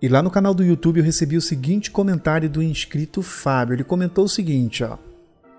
E lá no canal do YouTube eu recebi o seguinte comentário do inscrito Fábio. Ele comentou o seguinte, ó.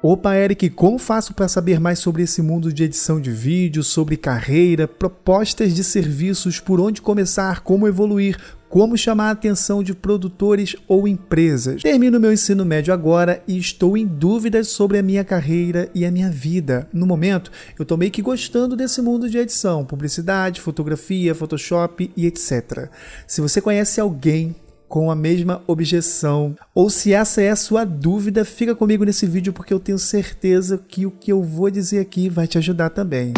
Opa, Eric, como faço para saber mais sobre esse mundo de edição de vídeo, sobre carreira, propostas de serviços, por onde começar, como evoluir, como chamar a atenção de produtores ou empresas? Termino meu ensino médio agora e estou em dúvidas sobre a minha carreira e a minha vida. No momento, eu estou meio que gostando desse mundo de edição, publicidade, fotografia, Photoshop e etc. Se você conhece alguém com a mesma objeção. Ou se essa é a sua dúvida, fica comigo nesse vídeo porque eu tenho certeza que o que eu vou dizer aqui vai te ajudar também.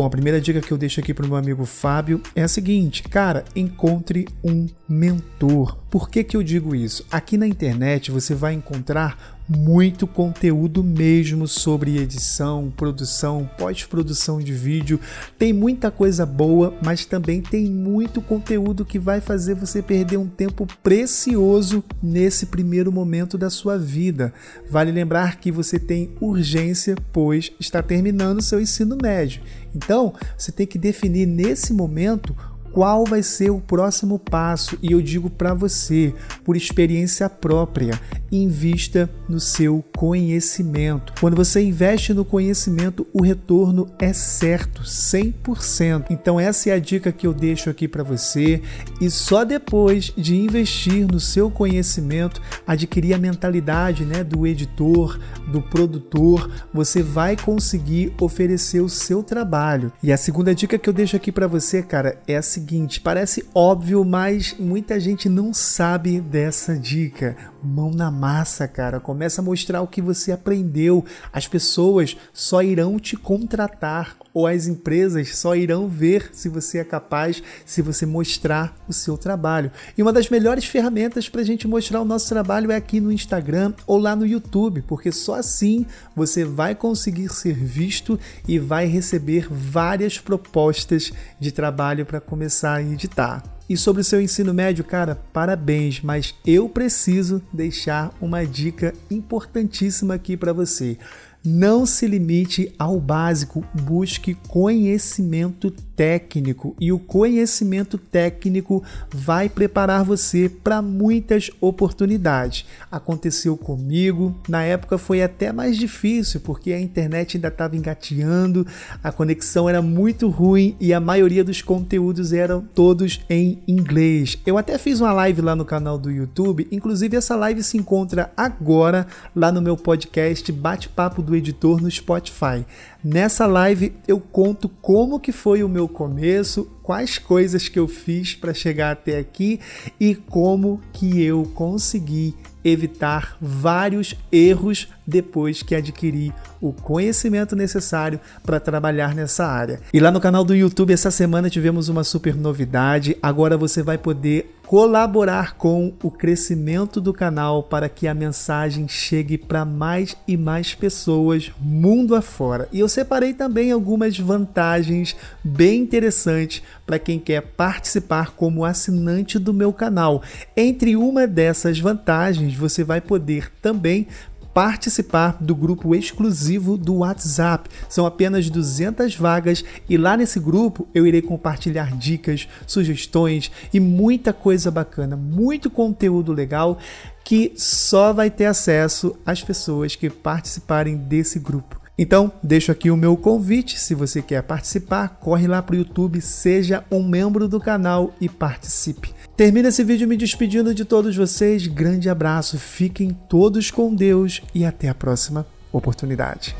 Bom, a primeira dica que eu deixo aqui para o meu amigo Fábio é a seguinte, cara, encontre um mentor. Por que, que eu digo isso? Aqui na internet você vai encontrar muito conteúdo mesmo sobre edição, produção, pós-produção de vídeo. Tem muita coisa boa, mas também tem muito conteúdo que vai fazer você perder um tempo precioso nesse primeiro momento da sua vida. Vale lembrar que você tem urgência, pois está terminando seu ensino médio. Então, você tem que definir nesse momento qual vai ser o próximo passo e eu digo para você, por experiência própria, invista no seu conhecimento. Quando você investe no conhecimento, o retorno é certo, 100%. Então essa é a dica que eu deixo aqui para você e só depois de investir no seu conhecimento, adquirir a mentalidade, né, do editor, do produtor, você vai conseguir oferecer o seu trabalho. E a segunda dica que eu deixo aqui para você, cara, é a seguinte: parece óbvio, mas muita gente não sabe dessa dica. Mão na massa, cara. Começa a mostrar o que você aprendeu. As pessoas só irão te contratar ou as empresas só irão ver se você é capaz, se você mostrar o seu trabalho. E uma das melhores ferramentas para a gente mostrar o nosso trabalho é aqui no Instagram ou lá no YouTube, porque só assim você vai conseguir ser visto e vai receber várias propostas de trabalho para começar a editar. E sobre o seu ensino médio, cara, parabéns, mas eu preciso deixar uma dica importantíssima aqui para você. Não se limite ao básico, busque conhecimento técnico e o conhecimento técnico vai preparar você para muitas oportunidades. Aconteceu comigo, na época foi até mais difícil porque a internet ainda estava engateando, a conexão era muito ruim e a maioria dos conteúdos eram todos em inglês. Eu até fiz uma live lá no canal do YouTube, inclusive essa live se encontra agora lá no meu podcast Bate-Papo do Editor no Spotify. Nessa live eu conto como que foi o meu começo, quais coisas que eu fiz para chegar até aqui e como que eu consegui evitar vários erros depois que adquiri o conhecimento necessário para trabalhar nessa área. E lá no canal do YouTube essa semana tivemos uma super novidade. Agora você vai poder colaborar com o crescimento do canal para que a mensagem chegue para mais e mais pessoas mundo afora. E eu separei também algumas vantagens bem interessantes para quem quer participar como assinante do meu canal. Entre uma dessas vantagens, você vai poder também participar do grupo exclusivo do WhatsApp. São apenas 200 vagas e lá nesse grupo eu irei compartilhar dicas, sugestões e muita coisa bacana, muito conteúdo legal que só vai ter acesso às pessoas que participarem desse grupo. Então, deixo aqui o meu convite. Se você quer participar, corre lá para o YouTube, seja um membro do canal e participe. Termino esse vídeo me despedindo de todos vocês. Grande abraço, fiquem todos com Deus e até a próxima oportunidade.